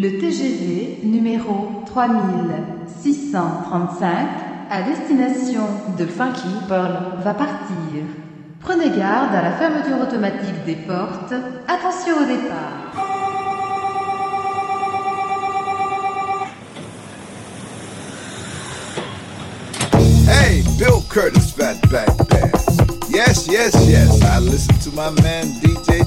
Le TGV numéro 3635 à destination de Funky Pearl va partir. Prenez garde à la fermeture automatique des portes. Attention au départ. Hey, Bill Curtis, Fat Yes, yes, yes. I listen to my man DJ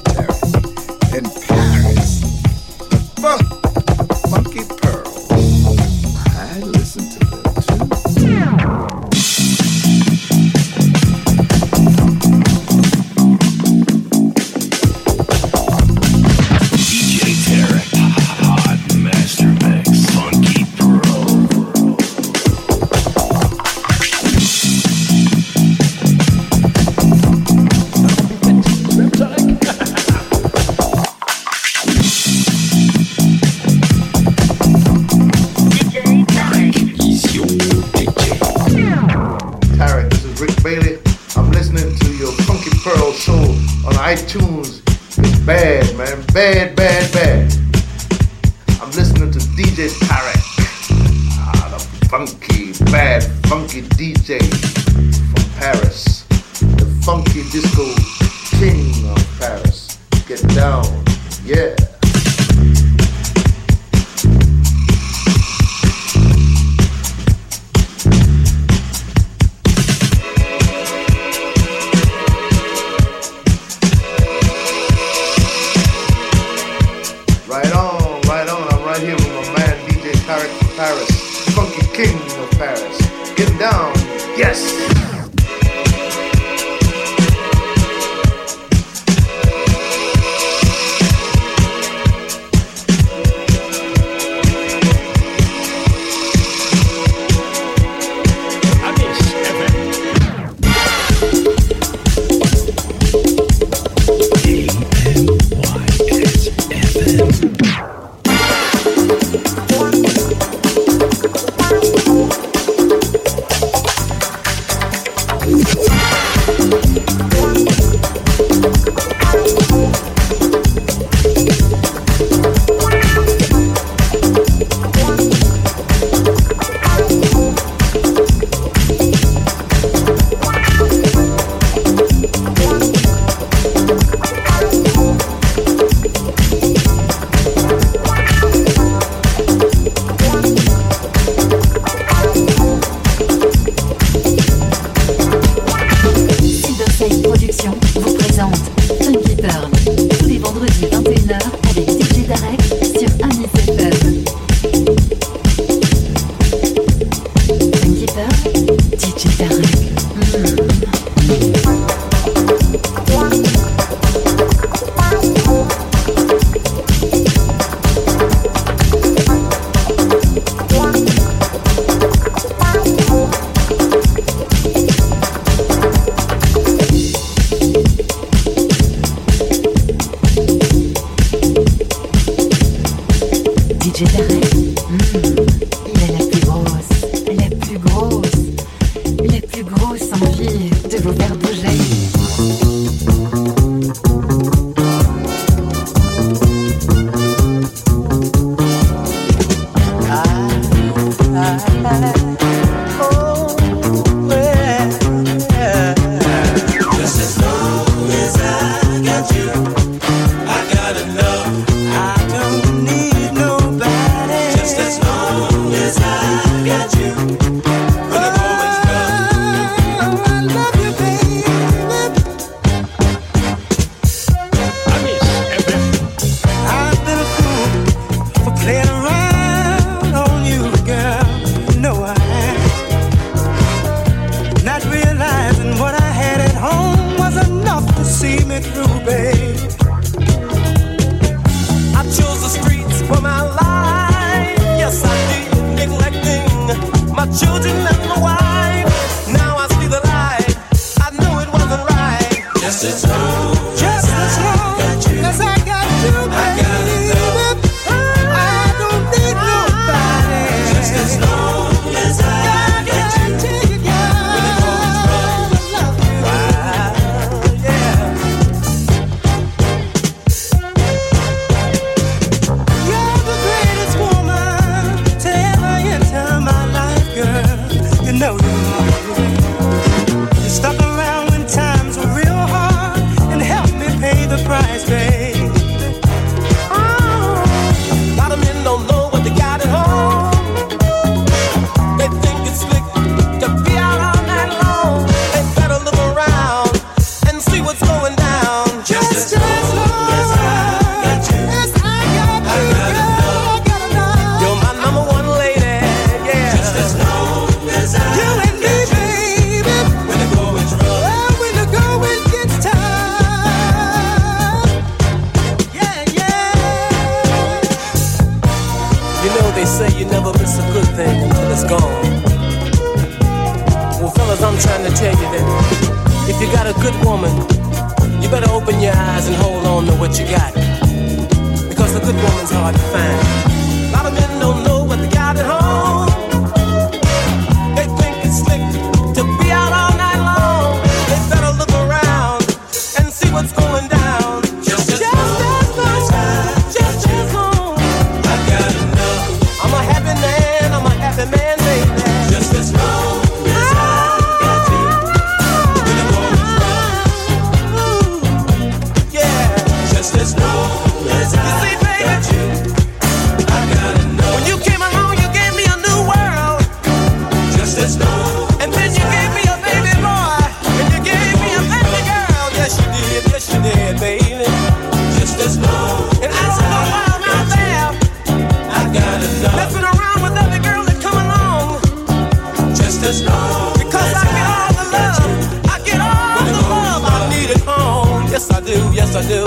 Because I get all the love, I get all the love I need at oh, home. Yes, I do, yes, I do.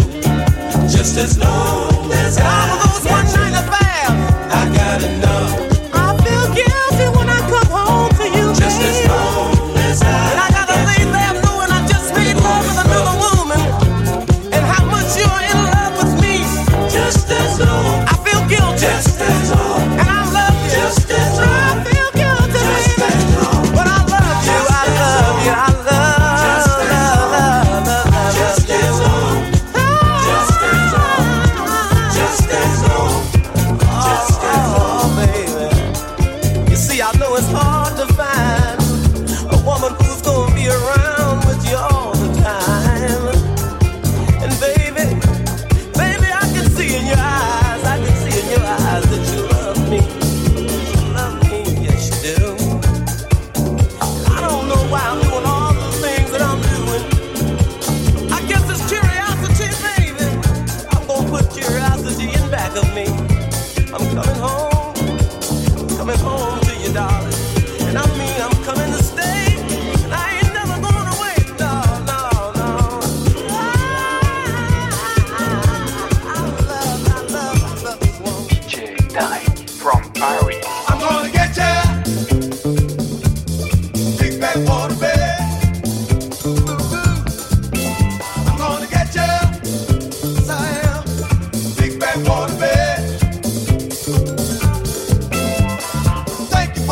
Just as long as I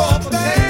for the.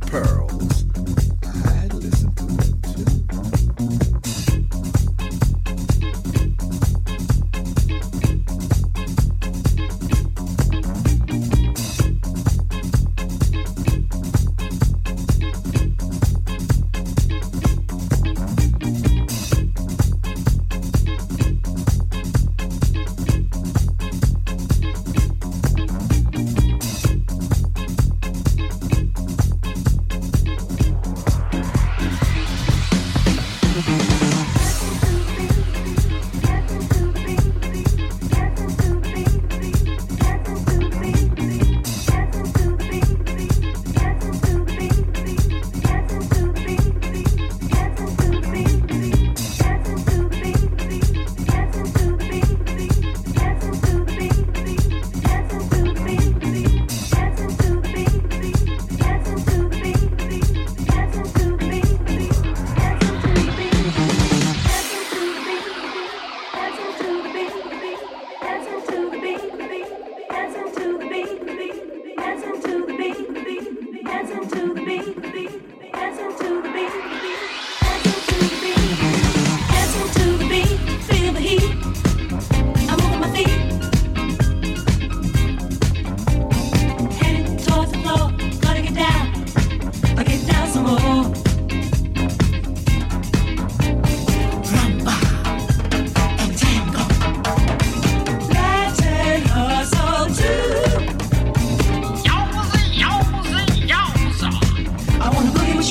Pearls.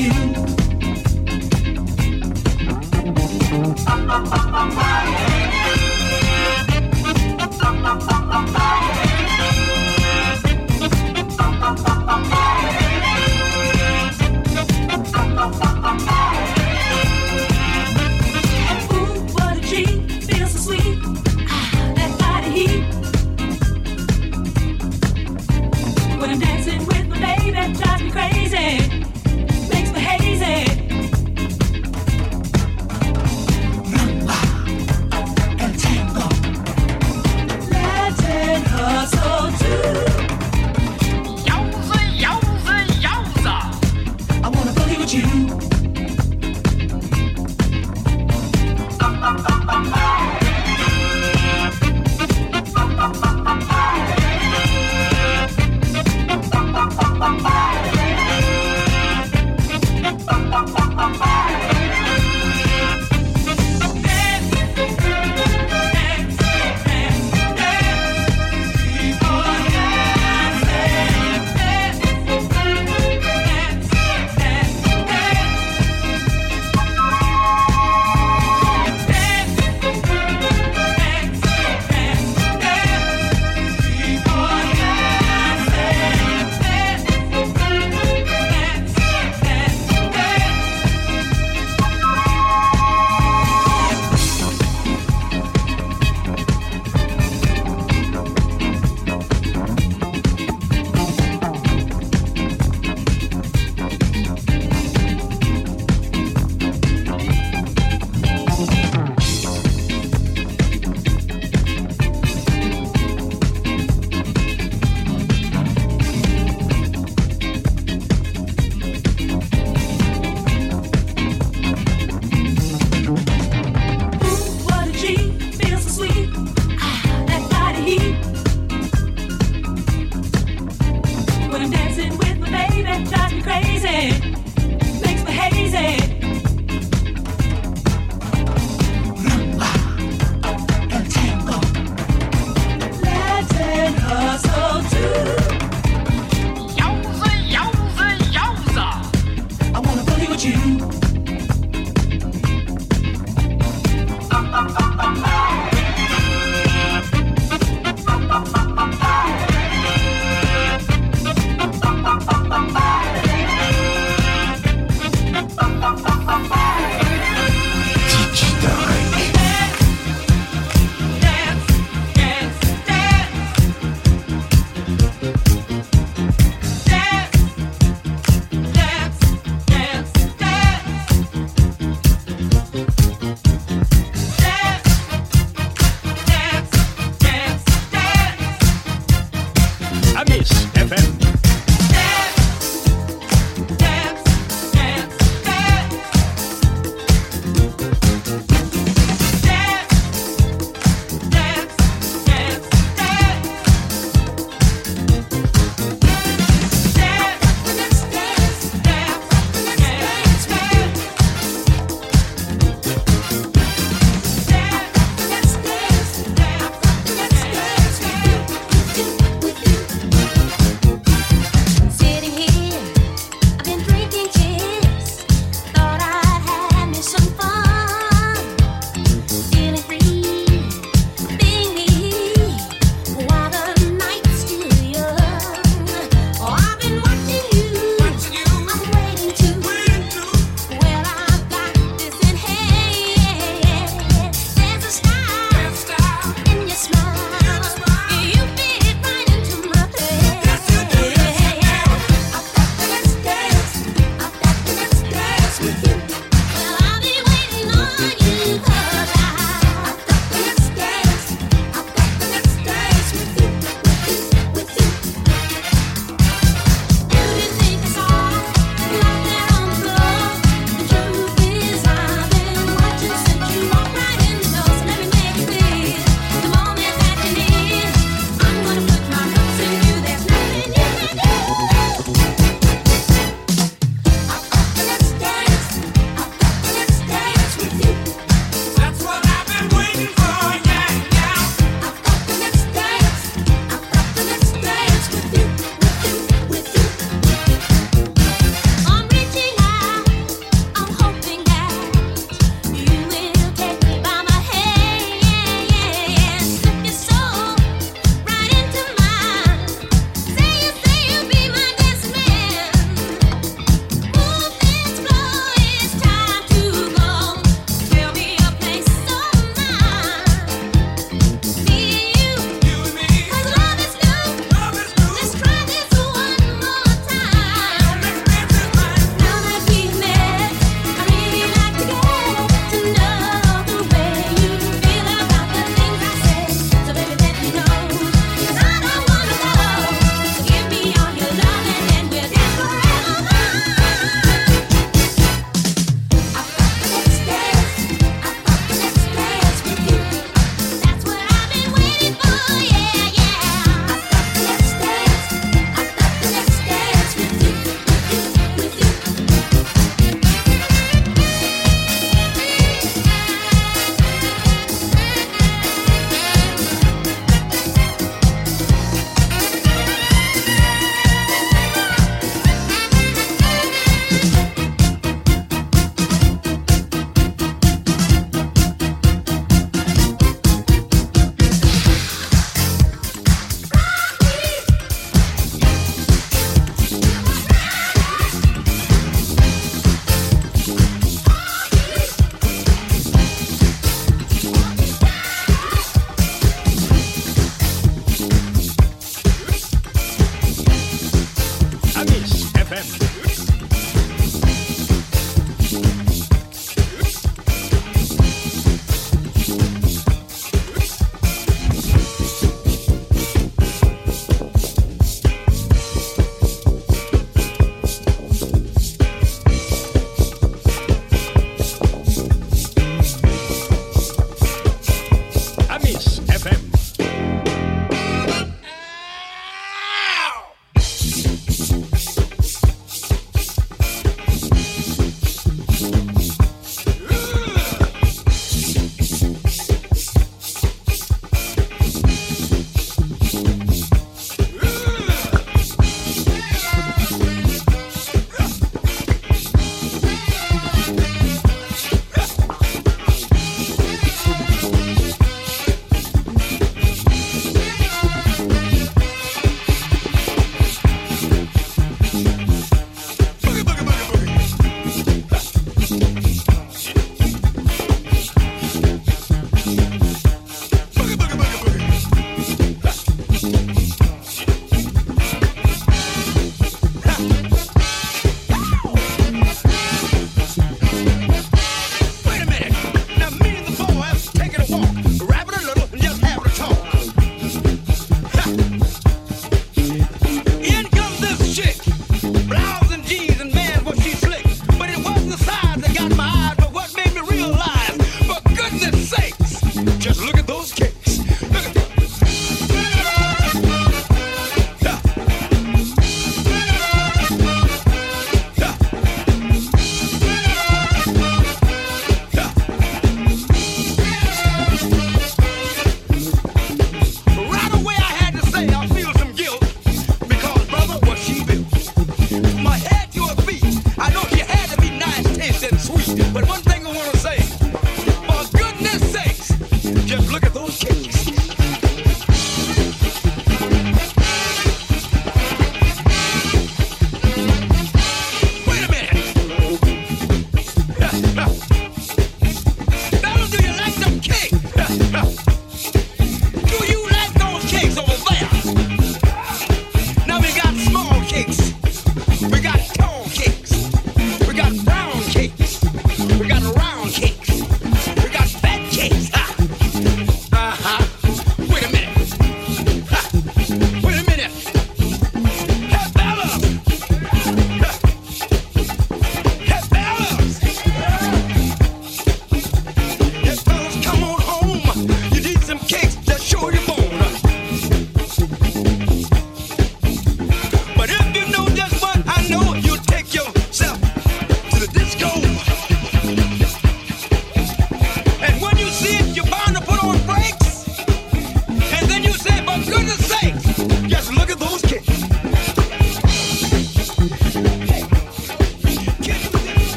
You.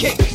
kick.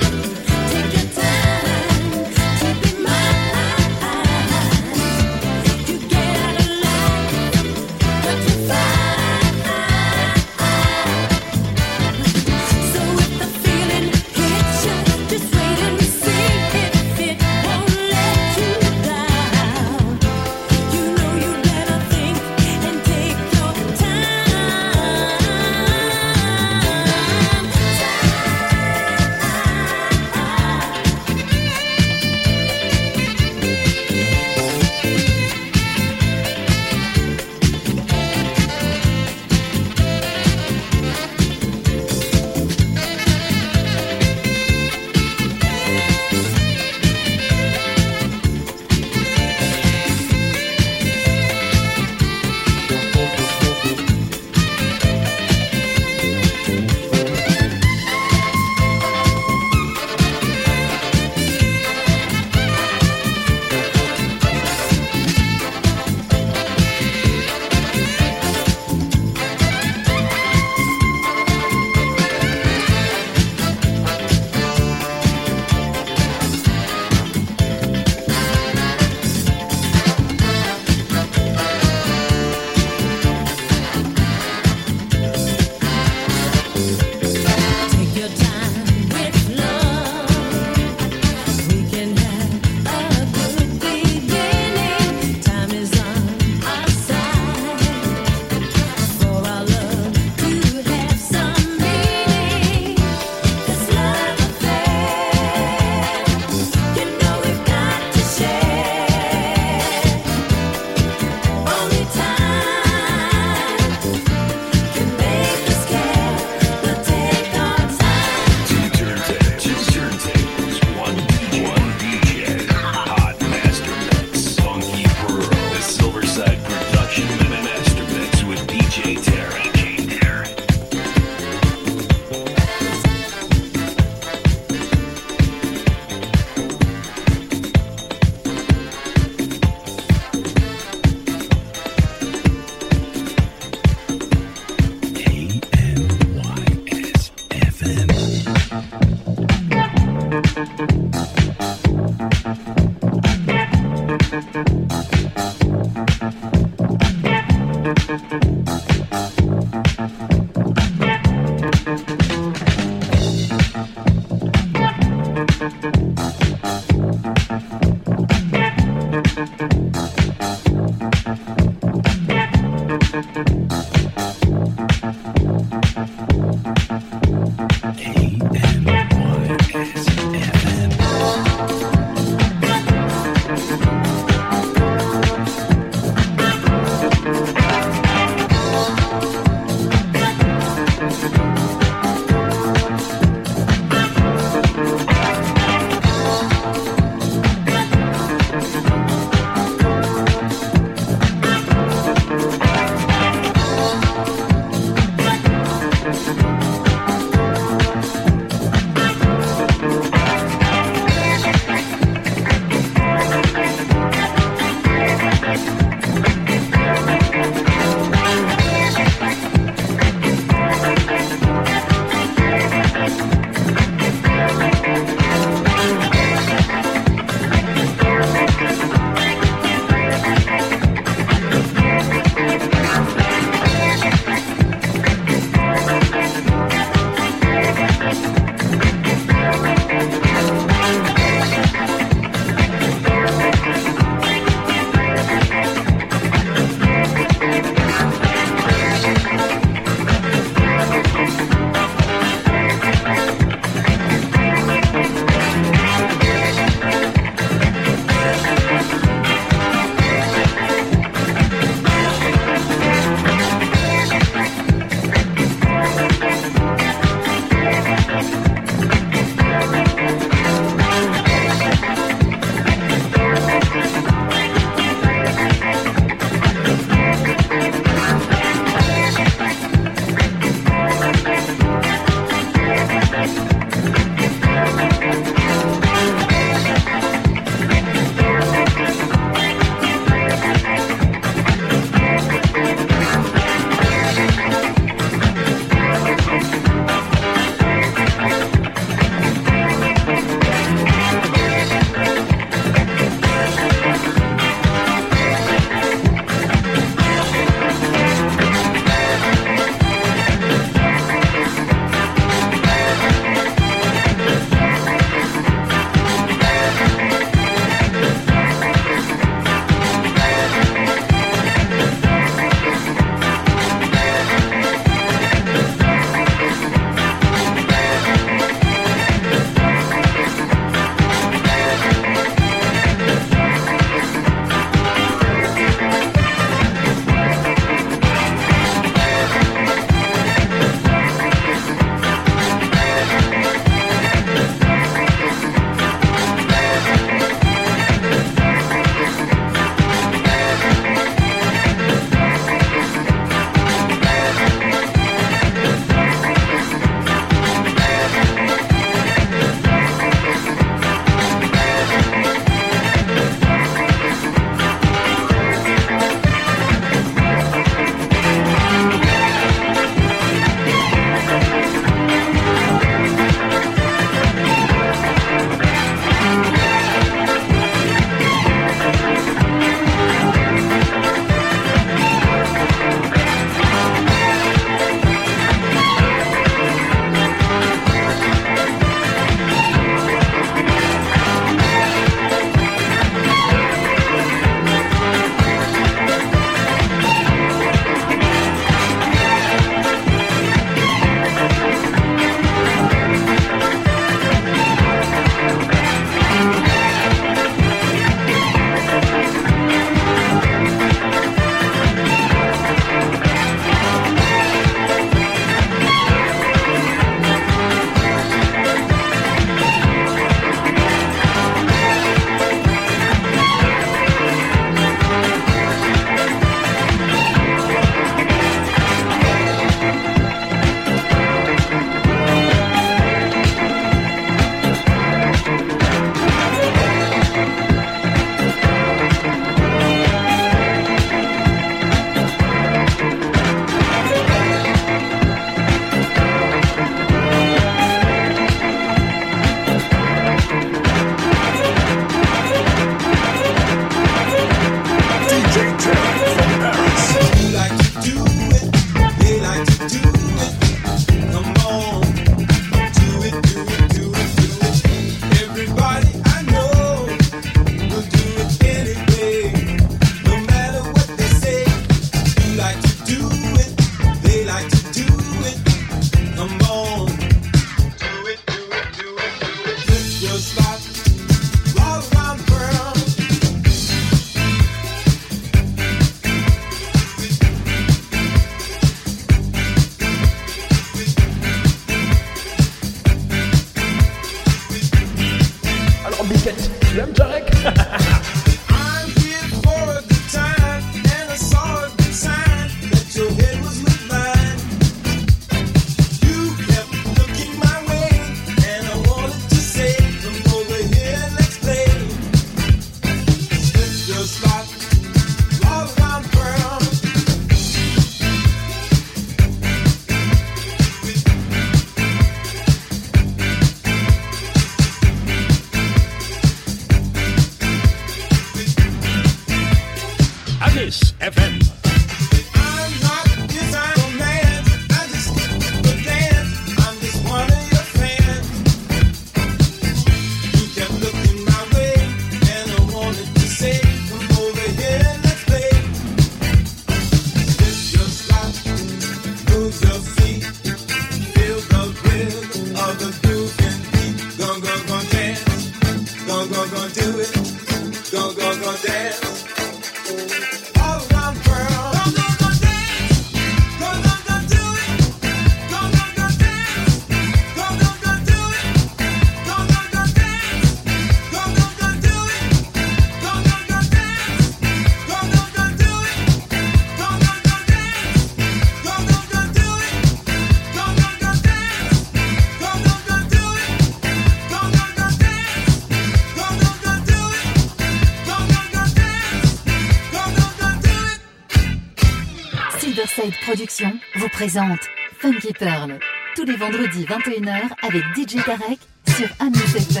Fade Productions vous présente Funky Pearl tous les vendredis 21h avec DJ Tarek sur Amusement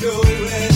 FM.